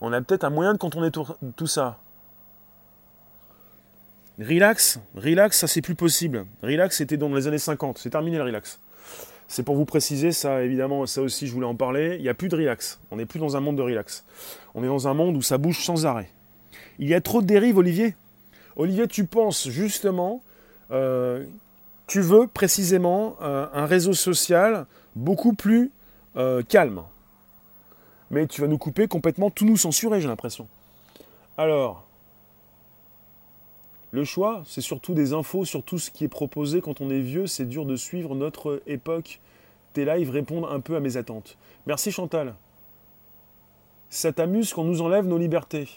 Speaker 1: On a peut-être un moyen de contourner tout, ça. Relax, relax, ça c'est plus possible. Relax, c'était dans les années 50, c'est terminé le relax. C'est pour vous préciser, ça évidemment, ça aussi je voulais en parler, il n'y a plus de relax. On n'est plus dans un monde de relax. On est dans un monde où ça bouge sans arrêt. Il y a trop de dérives, Olivier. Olivier, tu penses justement, euh, tu veux précisément euh, un réseau social beaucoup plus euh, calme. Mais tu vas nous couper complètement, tout nous censurer, j'ai l'impression. Alors, le choix, c'est surtout des infos sur tout ce qui est proposé quand on est vieux. C'est dur de suivre notre époque. Tes lives répondent un peu à mes attentes. Merci Chantal. Ça t'amuse qu'on nous enlève nos libertés?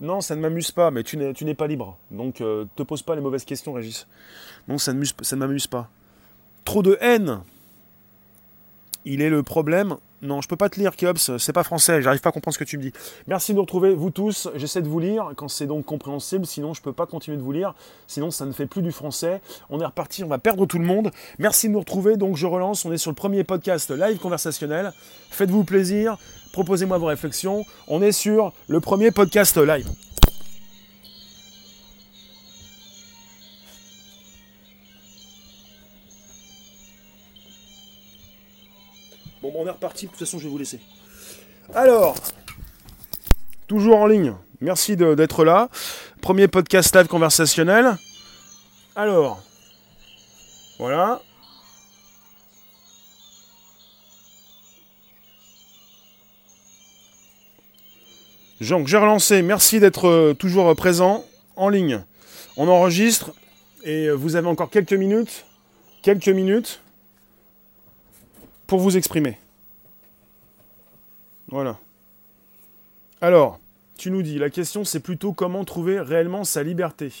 Speaker 1: Non, ça ne m'amuse pas, mais tu n'es pas libre. Donc, euh, te pose pas les mauvaises questions, Régis. Non, ça ne, ça ne m'amuse pas. Trop de haine. Il est le problème. Non, je peux pas te lire, Kéops, c'est pas français, j'arrive pas à comprendre ce que tu me dis. Merci de nous retrouver, vous tous. J'essaie de vous lire quand c'est donc compréhensible, sinon je peux pas continuer de vous lire. Sinon, ça ne fait plus du français. On est reparti, on va perdre tout le monde. Merci de nous retrouver. Donc, je relance. On est sur le premier podcast live conversationnel. Faites-vous plaisir proposez-moi vos réflexions. On est sur le premier podcast live. Bon, on est reparti, de toute façon je vais vous laisser. Alors, toujours en ligne, merci d'être là. Premier podcast live conversationnel. Alors, voilà, Jean, j'ai relancé. Merci d'être euh, toujours présent en ligne. On enregistre et euh, vous avez encore quelques minutes, quelques minutes pour vous exprimer. Voilà. Alors, tu nous dis, la question c'est plutôt comment trouver réellement sa liberté.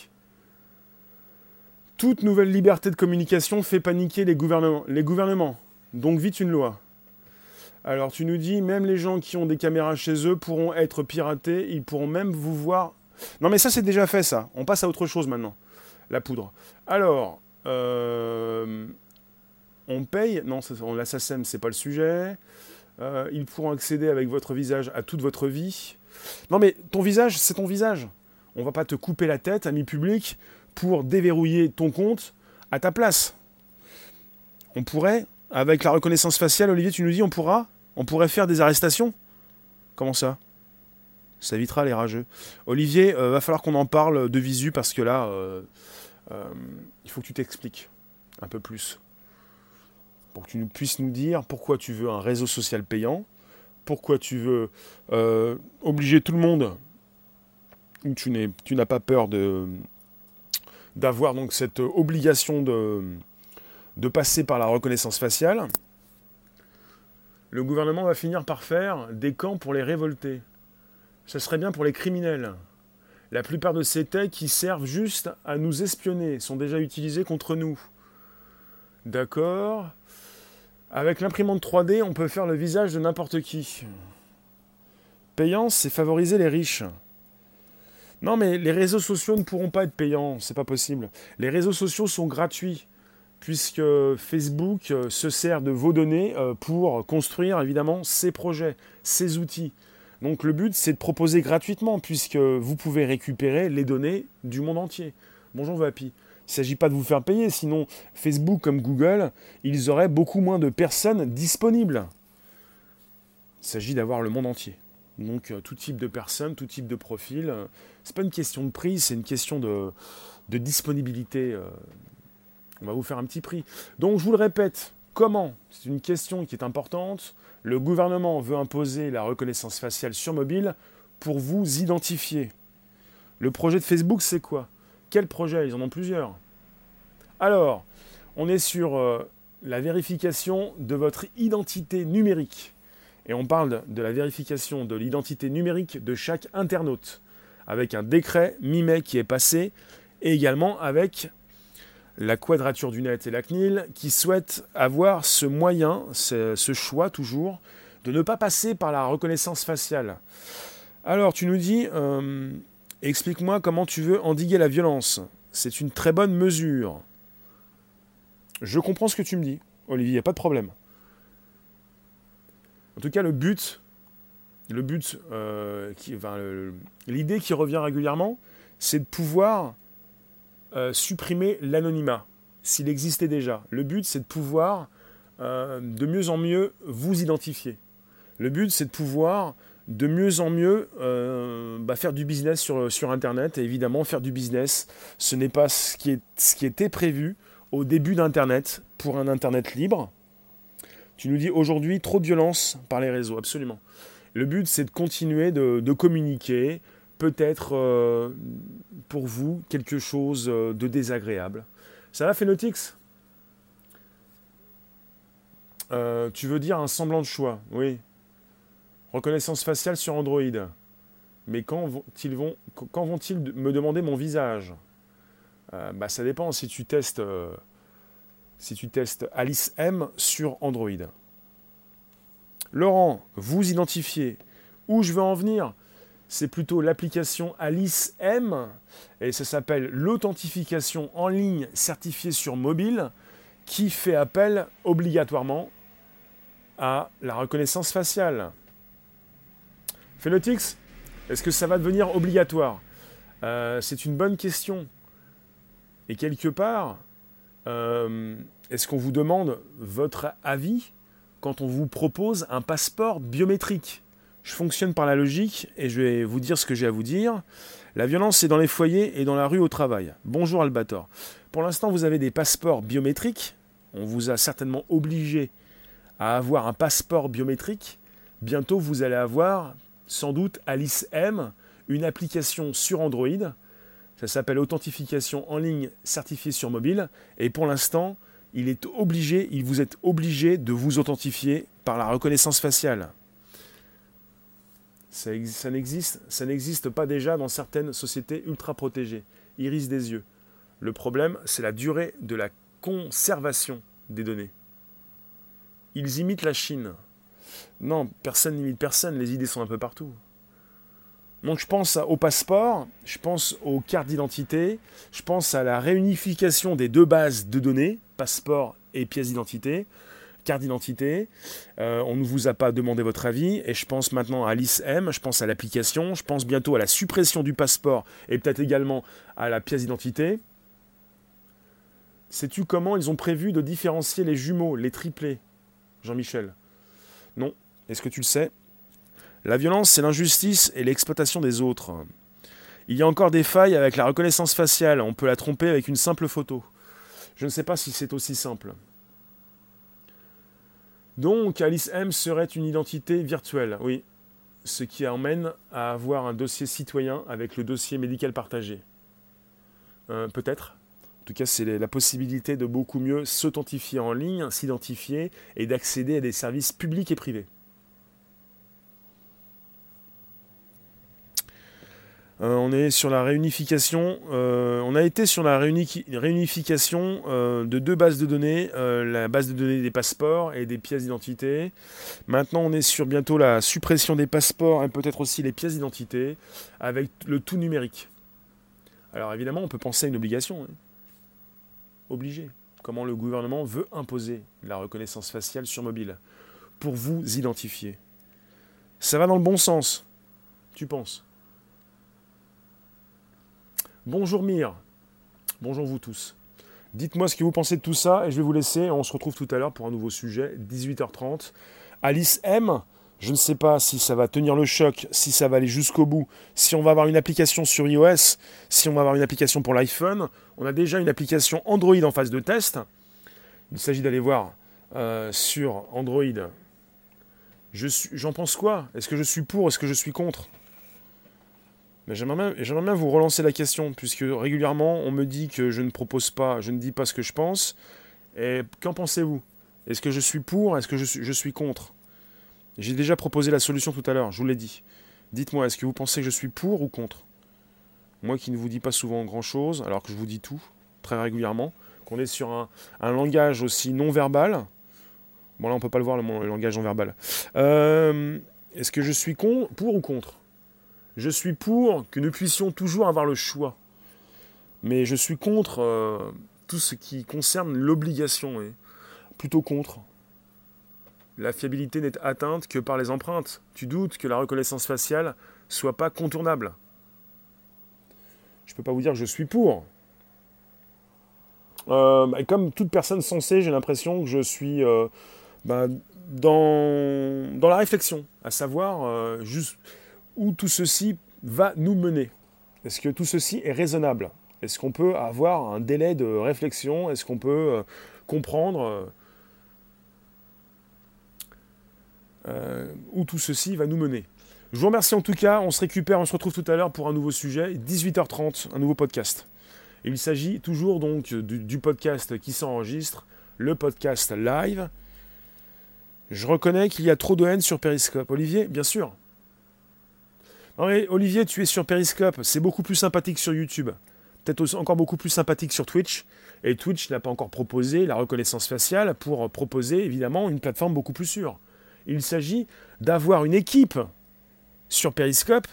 Speaker 1: Toute nouvelle liberté de communication fait paniquer les gouvernements. Les gouvernements. Donc vite une loi. Alors tu nous dis, même les gens qui ont des caméras chez eux pourront être piratés, ils pourront même vous voir. Non mais ça c'est déjà fait ça, on passe à autre chose maintenant, la poudre. Alors, euh, on paye, non, la SACEM c'est pas le sujet. Euh, ils pourront accéder avec votre visage à toute votre vie. Non mais ton visage, c'est ton visage. On va pas te couper la tête, ami public, pour déverrouiller ton compte à ta place. On pourrait, avec la reconnaissance faciale, Olivier, tu nous dis, on pourra on pourrait faire des arrestations Comment ça? Ça évitera les rageux. Olivier, euh, va falloir qu'on en parle de visu parce que là, euh, il faut que tu t'expliques un peu plus. Pour que tu puisses nous dire pourquoi tu veux un réseau social payant, pourquoi tu veux obliger tout le monde, ou tu n'as pas peur d'avoir donc cette obligation de, de passer par la reconnaissance faciale le gouvernement va finir par faire des camps pour les révoltés. Ce serait bien pour les criminels. La plupart de ces techs qui servent juste à nous espionner sont déjà utilisés contre nous. D'accord? Avec l'imprimante 3D, on peut faire le visage de n'importe qui. Payance, c'est favoriser les riches. Non, mais les réseaux sociaux ne pourront pas être payants, c'est pas possible. Les réseaux sociaux sont gratuits, puisque Facebook euh, se sert de vos données euh, pour construire évidemment ses projets, ses outils. Donc le but, c'est de proposer gratuitement, puisque vous pouvez récupérer les données du monde entier. Bonjour Vapi. Il ne s'agit pas de vous faire payer, sinon Facebook comme Google, ils auraient beaucoup moins de personnes disponibles. Il s'agit d'avoir le monde entier. Donc euh, tout type de personnes, tout type de profil. C'est pas une question de prix, c'est une question de, disponibilité. Euh. On va vous faire un petit prix. Donc je vous le répète, comment? C'est une question qui est importante. Le gouvernement veut imposer la reconnaissance faciale sur mobile pour vous identifier. Le projet de Facebook, c'est quoi? Quel projet? Ils en ont plusieurs. Alors, on est sur euh, la vérification de votre identité numérique. Et on parle de la vérification de l'identité numérique de chaque internaute, avec un décret mi-mai qui est passé, et également avec la quadrature du net et la CNIL qui souhaitent avoir ce moyen, ce, choix toujours, de ne pas passer par la reconnaissance faciale. Alors tu nous dis, euh, explique-moi comment tu veux endiguer la violence. C'est une très bonne mesure. Je comprends ce que tu me dis, Olivier, il n'y a pas de problème. En tout cas, le but, le but, euh, l'idée qui revient régulièrement, c'est de pouvoir euh, supprimer l'anonymat, s'il existait déjà. Le but, c'est de pouvoir euh, de mieux en mieux vous identifier. Le but, c'est de pouvoir de mieux en mieux bah, faire du business sur, Internet. Et évidemment, faire du business, ce n'est pas ce qui, était prévu au début d'Internet pour un Internet libre. Tu nous dis aujourd'hui trop de violence par les réseaux, absolument. Le but, c'est de continuer de, communiquer, peut-être euh, pour vous quelque chose euh, de désagréable. Ça va, Phenotix euh, Tu veux dire un semblant de choix, oui. Reconnaissance faciale sur Android. Mais quand vont-ils me demander mon visage? Bah, Ça dépend si tu testes si tu testes Alice M sur Android. Laurent, vous identifiez où je veux en venir? C'est plutôt l'application Alice M et ça s'appelle l'authentification en ligne certifiée sur mobile qui fait appel obligatoirement à la reconnaissance faciale. Phenotix, est-ce que ça va devenir obligatoire? Euh, C'est une bonne question. Et quelque part, euh, est-ce qu'on vous demande votre avis quand on vous propose un passeport biométrique? Je fonctionne par la logique et je vais vous dire ce que j'ai à vous dire. La violence, c'est dans les foyers et dans la rue au travail. Bonjour Albator. Pour l'instant, vous avez des passeports biométriques. On vous a certainement obligé à avoir un passeport biométrique. Bientôt, vous allez avoir sans doute Alice M, une application sur Android ça s'appelle authentification en ligne certifiée sur mobile. Et pour l'instant, il est obligé, il vous est obligé de vous authentifier par la reconnaissance faciale. Ça, ça n'existe pas déjà dans certaines sociétés ultra protégées. Iris des yeux. Le problème, c'est la durée de la conservation des données. Ils imitent la Chine. Non, personne n'imite personne, les idées sont un peu partout. Donc je pense au passeport, je pense aux cartes d'identité, je pense à la réunification des deux bases de données, passeport et pièce d'identité, carte d'identité. Euh, on ne vous a pas demandé votre avis et je pense maintenant à l'ISM, je pense à l'application, je pense bientôt à la suppression du passeport et peut-être également à la pièce d'identité. Sais-tu comment ils ont prévu de différencier les jumeaux, les triplés Jean-Michel? Non. Est-ce que tu le sais? La violence, c'est l'injustice et l'exploitation des autres. Il y a encore des failles avec la reconnaissance faciale, on peut la tromper avec une simple photo. Je ne sais pas si c'est aussi simple. Donc, Alice M serait une identité virtuelle, oui. Ce qui emmène à avoir un dossier citoyen avec le dossier médical partagé. Euh, peut-être. En tout cas, c'est la possibilité de beaucoup mieux s'authentifier en ligne, s'identifier et d'accéder à des services publics et privés. Euh, on est sur la réunification. Euh, on a été sur la réunification euh, de deux bases de données, la base de données des passeports et des pièces d'identité. Maintenant, on est sur bientôt la suppression des passeports et peut-être aussi les pièces d'identité avec le tout numérique. Alors évidemment, on peut penser à une obligation. Hein. Obligé. Comment le gouvernement veut imposer la reconnaissance faciale sur mobile pour vous identifier. Ça va dans le bon sens, tu penses Bonjour Mire. Bonjour vous tous. Dites-moi ce que vous pensez de tout ça et je vais vous laisser. On se retrouve tout à l'heure pour un nouveau sujet, 18h30. Alice M. Je ne sais pas si ça va tenir le choc, si ça va aller jusqu'au bout, si on va avoir une application sur iOS, si on va avoir une application pour l'iPhone. On a déjà une application Android en phase de test. Il s'agit d'aller voir euh, sur Android. J'en pense quoi? Est-ce que je suis pour? Est-ce que je suis contre? J'aimerais bien, vous relancer la question, puisque régulièrement on me dit que je ne propose pas, je ne dis pas ce que je pense. Et qu'en pensez-vous? Est-ce que je suis pour? Est-ce que je suis contre? J'ai déjà proposé la solution tout à l'heure, je vous l'ai dit. Dites-moi, est-ce que vous pensez que je suis pour ou contre? Moi qui ne vous dis pas souvent grand-chose, alors que je vous dis tout, très régulièrement, qu'on est sur un, langage aussi non-verbal. Bon là on peut pas le voir, le, langage non-verbal. Euh, est-ce que je suis pour ou contre? Je suis pour que nous puissions toujours avoir le choix. Mais je suis contre euh, tout ce qui concerne l'obligation. Plutôt contre. La fiabilité n'est atteinte que par les empreintes. Tu doutes que la reconnaissance faciale soit pas contournable. Je ne peux pas vous dire que je suis pour. Euh, comme toute personne sensée, j'ai l'impression que je suis euh, bah, dans, la réflexion, à savoir juste où tout ceci va nous mener Est-ce que tout ceci est raisonnable? Est-ce qu'on peut avoir un délai de réflexion? Est-ce qu'on peut euh, comprendre euh, euh, où tout ceci va nous mener Je vous remercie en tout cas, on se récupère, on se retrouve tout à l'heure pour un nouveau sujet, 18h30, un nouveau podcast. Il s'agit toujours donc du, du podcast qui s'enregistre, le podcast live. Je reconnais qu'il y a trop de haine sur Periscope. Olivier, bien sûr, Olivier, tu es sur Periscope, c'est beaucoup plus sympathique sur YouTube. Peut-être encore beaucoup plus sympathique sur Twitch. Et Twitch n'a pas encore proposé la reconnaissance faciale pour proposer évidemment une plateforme beaucoup plus sûre. Il s'agit d'avoir une équipe sur Periscope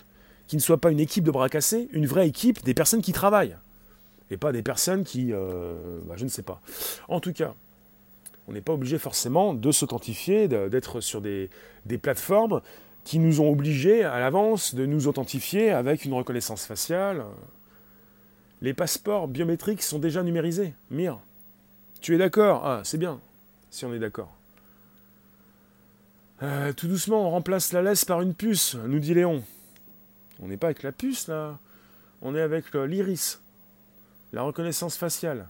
Speaker 1: qui ne soit pas une équipe de bras cassés, une vraie équipe des personnes qui travaillent. Et pas des personnes qui... Euh, bah, je ne sais pas. En tout cas, on n'est pas obligé forcément de s'authentifier, d'être sur des, des plateformes qui nous ont obligés à l'avance de nous authentifier avec une reconnaissance faciale. Les passeports biométriques sont déjà numérisés. Mire, tu es d'accord? Ah, c'est bien, si on est d'accord. Euh, tout doucement, on remplace la laisse par une puce, nous dit Léon. On n'est pas avec la puce, là. On est avec l'iris, la reconnaissance faciale,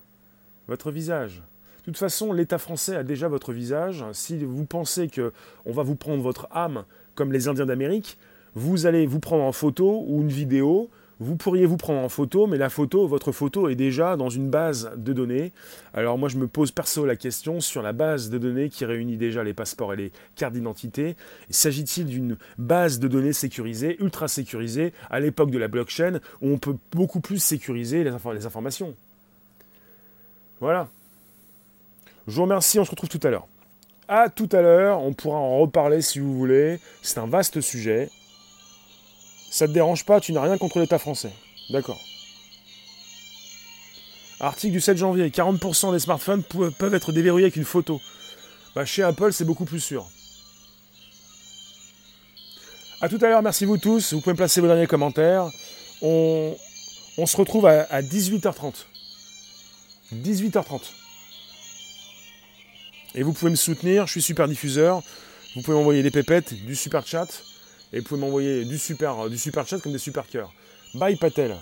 Speaker 1: votre visage. De toute façon, l'État français a déjà votre visage. Si vous pensez que on va vous prendre votre âme comme les Indiens d'Amérique, vous allez vous prendre en photo ou une vidéo. Vous pourriez vous prendre en photo, mais la photo, votre photo est déjà dans une base de données. Alors moi, je me pose perso la question sur la base de données qui réunit déjà les passeports et les cartes d'identité. S'agit-il d'une base de données sécurisée, ultra sécurisée, à l'époque de la blockchain, où on peut beaucoup plus sécuriser les, informations? Voilà. Je vous remercie, on se retrouve tout à l'heure. À tout à l'heure, on pourra en reparler si vous voulez. C'est un vaste sujet. Ça te dérange pas, tu n'as rien contre l'État français. D'accord. Article du 7 janvier, 40% des smartphones peuvent être déverrouillés avec une photo. Bah, chez Apple, c'est beaucoup plus sûr. A tout à l'heure, merci vous tous. Vous pouvez me placer vos derniers commentaires. On, se retrouve à 18h30. 18h30. Et vous pouvez me soutenir, je suis super diffuseur. Vous pouvez m'envoyer des pépettes, du super chat. Et vous pouvez m'envoyer du super, du super chat comme des super cœurs. Bye Patel.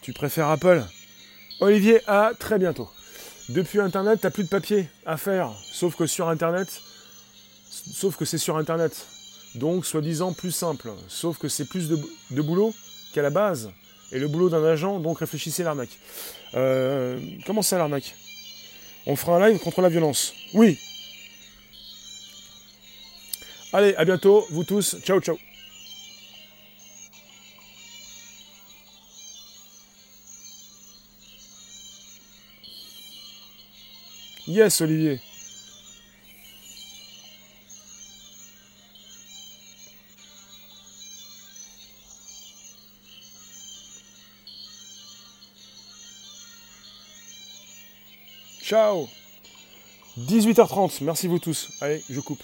Speaker 1: Tu préfères Apple? Olivier, à très bientôt. Depuis Internet, t'as plus de papier à faire. Sauf que sur Internet, Sauf que c'est sur Internet. Donc, soi-disant, plus simple. Sauf que c'est plus de, boulot qu'à la base. Et le boulot d'un agent, donc réfléchissez à l'arnaque. Euh, comment ça l'arnaque? On fera un live contre la violence. Oui. Allez, à bientôt, vous tous. Ciao, ciao. Yes, Olivier. Ciao 18h30, merci vous tous. Allez, je coupe.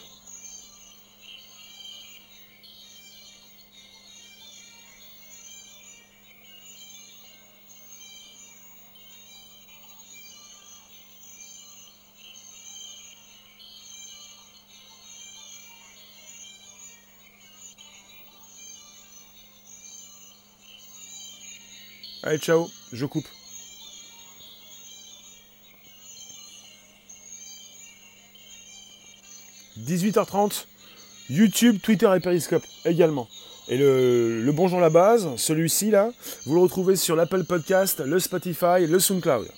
Speaker 1: Allez, ciao, je coupe. « 18h30, YouTube, Twitter et Periscope également. Et le, le Bonjour la base, celui-ci là, vous le retrouvez sur l'Apple Podcast, le Spotify, le SoundCloud.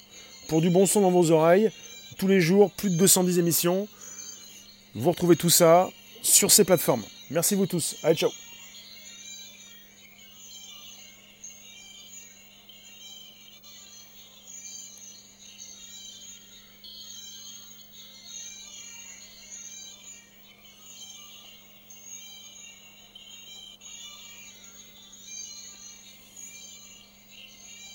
Speaker 1: Pour du bon son dans vos oreilles, tous les jours, plus de 210 émissions. Vous retrouvez tout ça sur ces plateformes. Merci vous tous. Allez, ciao